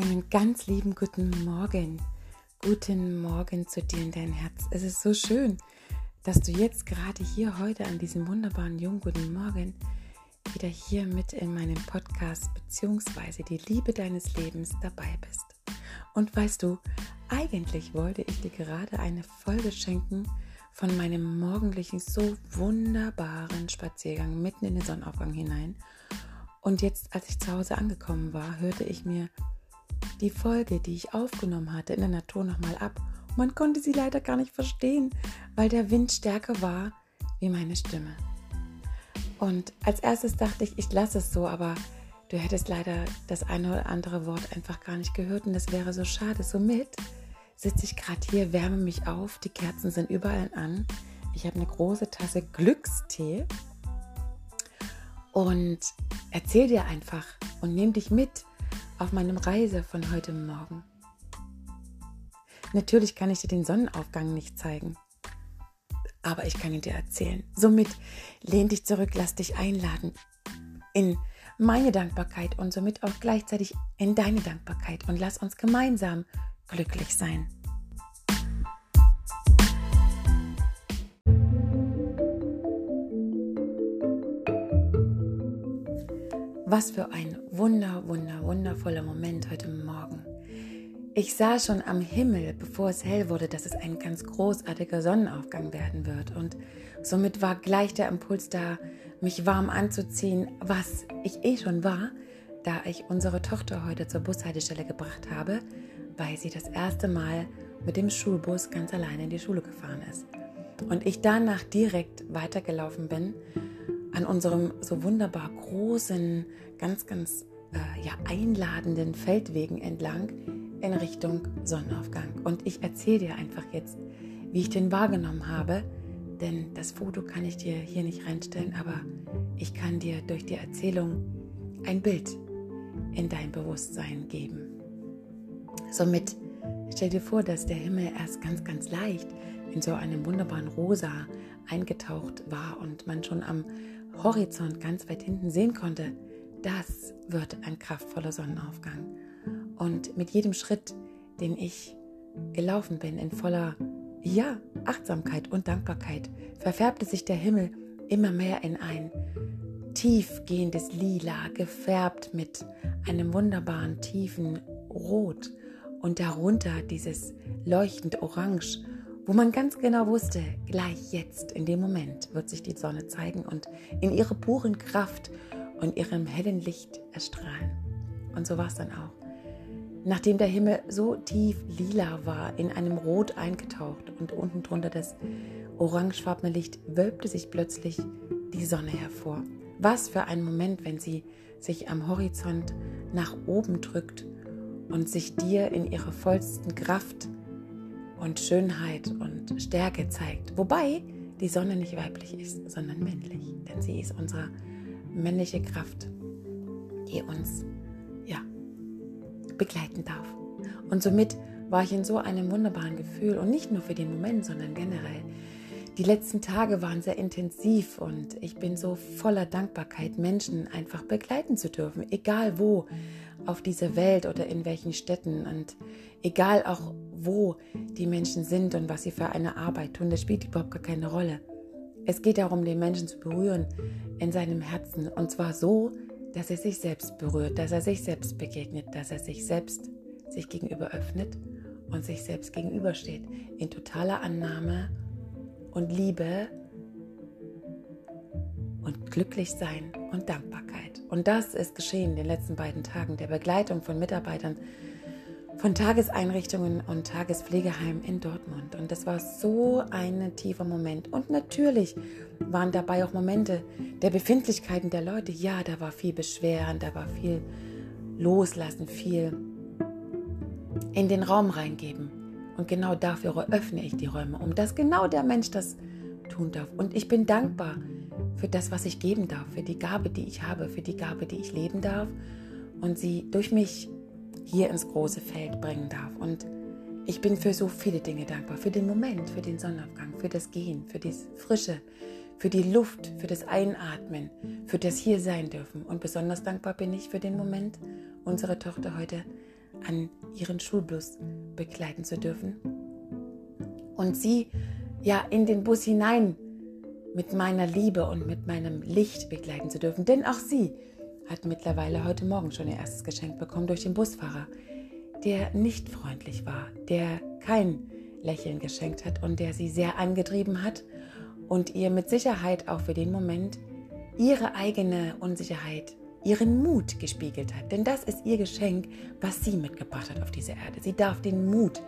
Einen ganz lieben guten Morgen. Guten Morgen zu dir in dein Herz. Es ist so schön, dass du jetzt gerade hier heute an diesem wunderbaren jungen guten Morgen wieder hier mit in meinem Podcast beziehungsweise die Liebe deines Lebens dabei bist. Und weißt du, eigentlich wollte ich dir gerade eine Folge schenken von meinem morgendlichen so wunderbaren Spaziergang mitten in den Sonnenaufgang hinein. Und jetzt, als ich zu Hause angekommen war, hörte ich mir die Folge, die ich aufgenommen hatte, in der Natur nochmal ab. Man konnte sie leider gar nicht verstehen, weil der Wind stärker war wie meine Stimme. Und als erstes dachte ich, ich lasse es so, aber du hättest leider das eine oder andere Wort einfach gar nicht gehört und das wäre so schade. Somit sitze ich gerade hier, wärme mich auf, die Kerzen sind überall an. Ich habe eine große Tasse Glückstee und erzähl dir einfach und nehme dich mit auf meinem Reise von heute Morgen. Natürlich kann ich dir den Sonnenaufgang nicht zeigen, aber ich kann ihn dir erzählen. Somit lehn dich zurück, lass dich einladen in meine Dankbarkeit und somit auch gleichzeitig in deine Dankbarkeit und lass uns gemeinsam glücklich sein. Was für ein wunder, wunder, wundervoller Moment heute Morgen. Ich sah schon am Himmel, bevor es hell wurde, dass es ein ganz großartiger Sonnenaufgang werden wird. Und somit war gleich der Impuls da, mich warm anzuziehen, was ich eh schon war, da ich unsere Tochter heute zur Bushaltestelle gebracht habe, weil sie das erste Mal mit dem Schulbus ganz alleine in die Schule gefahren ist. Und ich danach direkt weitergelaufen bin an unserem so wunderbar großen, ganz, ganz äh, ja, einladenden Feldwegen entlang in Richtung Sonnenaufgang. Und ich erzähle dir einfach jetzt, wie ich den wahrgenommen habe, denn das Foto kann ich dir hier nicht reinstellen, aber ich kann dir durch die Erzählung ein Bild in dein Bewusstsein geben. Somit stell dir vor, dass der Himmel erst ganz, ganz leicht in so einem wunderbaren Rosa eingetaucht war und man schon am Horizont ganz weit hinten sehen konnte, das wird ein kraftvoller Sonnenaufgang. Und mit jedem Schritt, den ich gelaufen bin, in voller ja, Achtsamkeit und Dankbarkeit, verfärbte sich der Himmel immer mehr in ein tiefgehendes Lila, gefärbt mit einem wunderbaren tiefen Rot und darunter dieses leuchtend Orange wo man ganz genau wusste, gleich jetzt, in dem Moment, wird sich die Sonne zeigen und in ihrer puren Kraft und ihrem hellen Licht erstrahlen. Und so war es dann auch. Nachdem der Himmel so tief lila war, in einem Rot eingetaucht und unten drunter das orangefarbene Licht, wölbte sich plötzlich die Sonne hervor. Was für ein Moment, wenn sie sich am Horizont nach oben drückt und sich dir in ihrer vollsten Kraft und Schönheit und Stärke zeigt. Wobei die Sonne nicht weiblich ist, sondern männlich. Denn sie ist unsere männliche Kraft, die uns ja, begleiten darf. Und somit war ich in so einem wunderbaren Gefühl und nicht nur für den Moment, sondern generell. Die letzten Tage waren sehr intensiv und ich bin so voller Dankbarkeit, Menschen einfach begleiten zu dürfen, egal wo auf dieser Welt oder in welchen Städten und egal auch wo die Menschen sind und was sie für eine Arbeit tun, das spielt überhaupt gar keine Rolle. Es geht darum, den Menschen zu berühren in seinem Herzen und zwar so, dass er sich selbst berührt, dass er sich selbst begegnet, dass er sich selbst sich gegenüber öffnet und sich selbst gegenübersteht in totaler Annahme und Liebe und glücklich sein und Dankbarkeit. Und das ist geschehen in den letzten beiden Tagen der Begleitung von Mitarbeitern von Tageseinrichtungen und Tagespflegeheimen in Dortmund. Und das war so ein tiefer Moment. Und natürlich waren dabei auch Momente der Befindlichkeiten der Leute. Ja, da war viel Beschweren, da war viel Loslassen, viel in den Raum reingeben. Und genau dafür öffne ich die Räume, um dass genau der Mensch das tun darf. Und ich bin dankbar für das, was ich geben darf, für die Gabe, die ich habe, für die Gabe, die ich leben darf und sie durch mich hier ins große Feld bringen darf. Und ich bin für so viele Dinge dankbar. Für den Moment, für den Sonnenaufgang, für das Gehen, für die Frische, für die Luft, für das Einatmen, für das Hier sein dürfen. Und besonders dankbar bin ich für den Moment, unsere Tochter heute an ihren Schulbus begleiten zu dürfen und sie ja in den Bus hinein mit meiner Liebe und mit meinem Licht begleiten zu dürfen. Denn auch sie hat mittlerweile heute Morgen schon ihr erstes Geschenk bekommen durch den Busfahrer, der nicht freundlich war, der kein Lächeln geschenkt hat und der sie sehr angetrieben hat und ihr mit Sicherheit auch für den Moment ihre eigene Unsicherheit, ihren Mut gespiegelt hat. Denn das ist ihr Geschenk, was sie mitgebracht hat auf diese Erde. Sie darf den Mut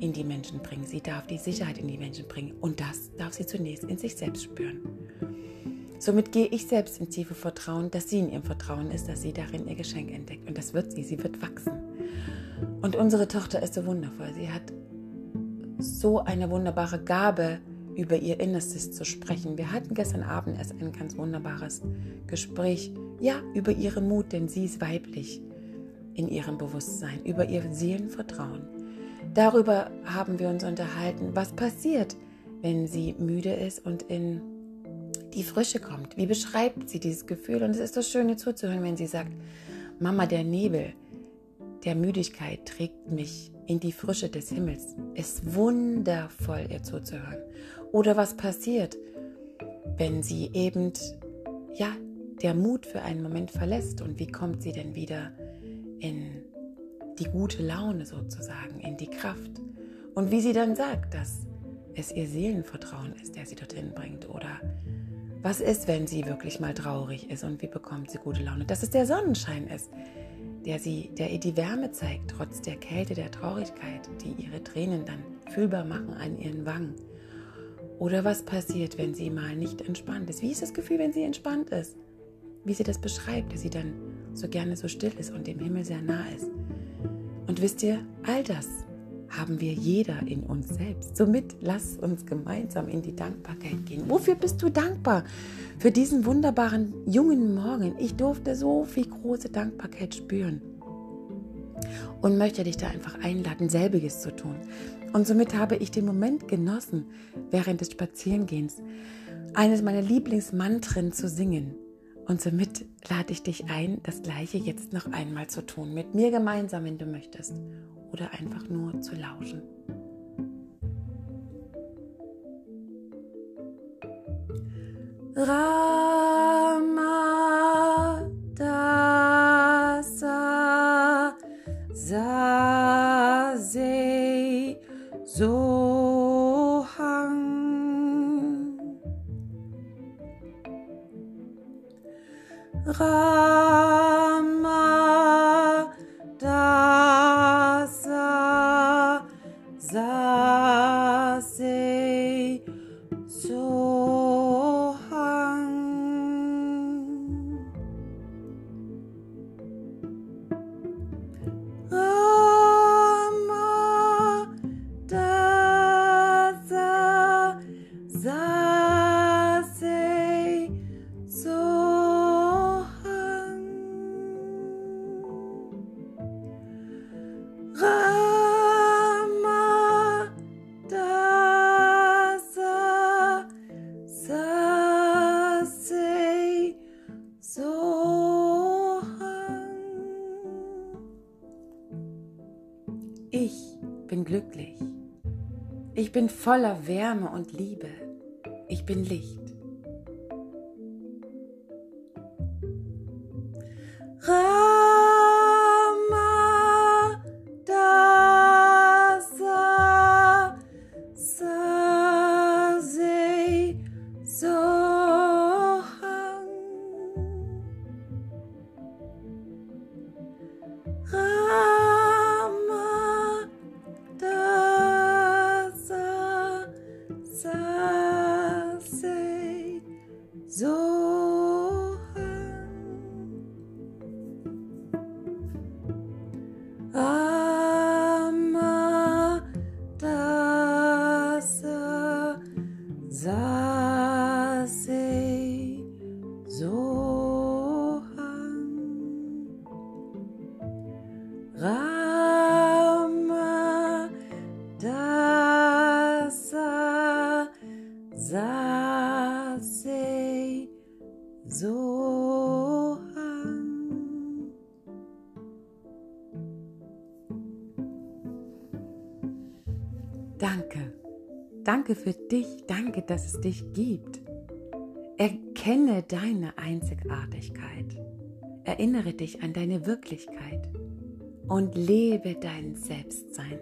in die Menschen bringen. Sie darf die Sicherheit in die Menschen bringen. Und das darf sie zunächst in sich selbst spüren. Somit gehe ich selbst in tiefe Vertrauen, dass sie in ihrem Vertrauen ist, dass sie darin ihr Geschenk entdeckt. Und das wird sie, sie wird wachsen. Und unsere Tochter ist so wundervoll. Sie hat so eine wunderbare Gabe, über ihr Innerstes zu sprechen. Wir hatten gestern Abend erst ein ganz wunderbares Gespräch, ja, über ihren Mut, denn sie ist weiblich in ihrem Bewusstsein, über ihr Seelenvertrauen. Darüber haben wir uns unterhalten, was passiert, wenn sie müde ist und in die Frische kommt. Wie beschreibt sie dieses Gefühl? Und es ist das Schöne zuzuhören, wenn sie sagt, Mama, der Nebel der Müdigkeit trägt mich in die Frische des Himmels. Es ist wundervoll, ihr zuzuhören. Oder was passiert, wenn sie eben, ja, der Mut für einen Moment verlässt und wie kommt sie denn wieder in die gute Laune sozusagen, in die Kraft. Und wie sie dann sagt, dass es ihr Seelenvertrauen ist, der sie dorthin bringt. Oder was ist, wenn sie wirklich mal traurig ist und wie bekommt sie gute Laune? Dass es der Sonnenschein ist, der, sie, der ihr die Wärme zeigt, trotz der Kälte, der Traurigkeit, die ihre Tränen dann fühlbar machen an ihren Wangen. Oder was passiert, wenn sie mal nicht entspannt ist? Wie ist das Gefühl, wenn sie entspannt ist? Wie sie das beschreibt, dass sie dann so gerne so still ist und dem Himmel sehr nah ist. Und wisst ihr, all das haben wir jeder in uns selbst. Somit lass uns gemeinsam in die Dankbarkeit gehen. Wofür bist du dankbar? Für diesen wunderbaren jungen Morgen. Ich durfte so viel große Dankbarkeit spüren. Und möchte dich da einfach einladen, selbiges zu tun. Und somit habe ich den Moment genossen, während des Spazierengehens, eines meiner Lieblingsmantren zu singen. Und somit lade ich dich ein, das gleiche jetzt noch einmal zu tun, mit mir gemeinsam, wenn du möchtest, oder einfach nur zu lauschen. Rama Dasa Zase Rama bin voller Wärme und Liebe. Ich bin Licht. saß ich. Rama Dasa saß ich so. Danke. Danke für dich, danke, dass es dich gibt. Erkenne deine Einzigartigkeit. Erinnere dich an deine Wirklichkeit und lebe dein Selbstsein.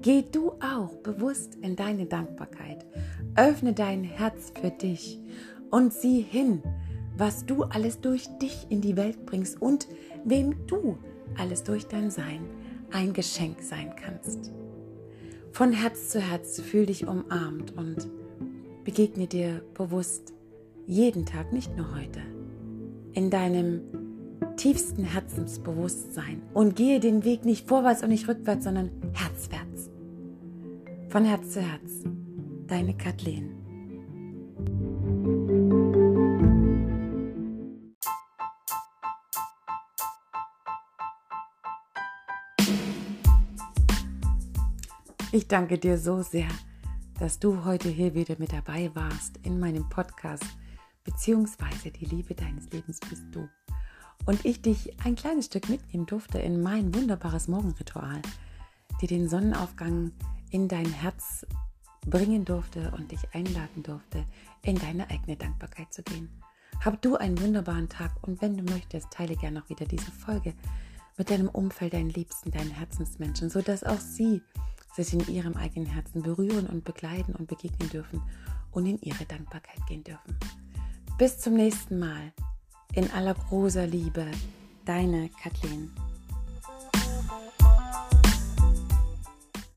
Geh du auch bewusst in deine Dankbarkeit. Öffne dein Herz für dich und sieh hin, was du alles durch dich in die Welt bringst und wem du alles durch dein Sein ein Geschenk sein kannst. Von Herz zu Herz fühl dich umarmt und begegne dir bewusst jeden Tag, nicht nur heute, in deinem tiefsten Herzensbewusstsein und gehe den Weg nicht vorwärts und nicht rückwärts, sondern herzwärts. Von Herz zu Herz, deine Kathleen. Ich danke dir so sehr, dass du heute hier wieder mit dabei warst in meinem Podcast, beziehungsweise die Liebe deines Lebens bist du. Und ich dich ein kleines Stück mitnehmen durfte in mein wunderbares Morgenritual, die den Sonnenaufgang in dein Herz bringen durfte und dich einladen durfte, in deine eigene Dankbarkeit zu gehen. Hab du einen wunderbaren Tag und wenn du möchtest, teile gerne auch wieder diese Folge mit deinem Umfeld, deinen Liebsten, deinen Herzensmenschen, sodass auch sie sich in ihrem eigenen Herzen berühren und begleiten und begegnen dürfen und in ihre Dankbarkeit gehen dürfen. Bis zum nächsten Mal. In aller großer Liebe, deine Kathleen.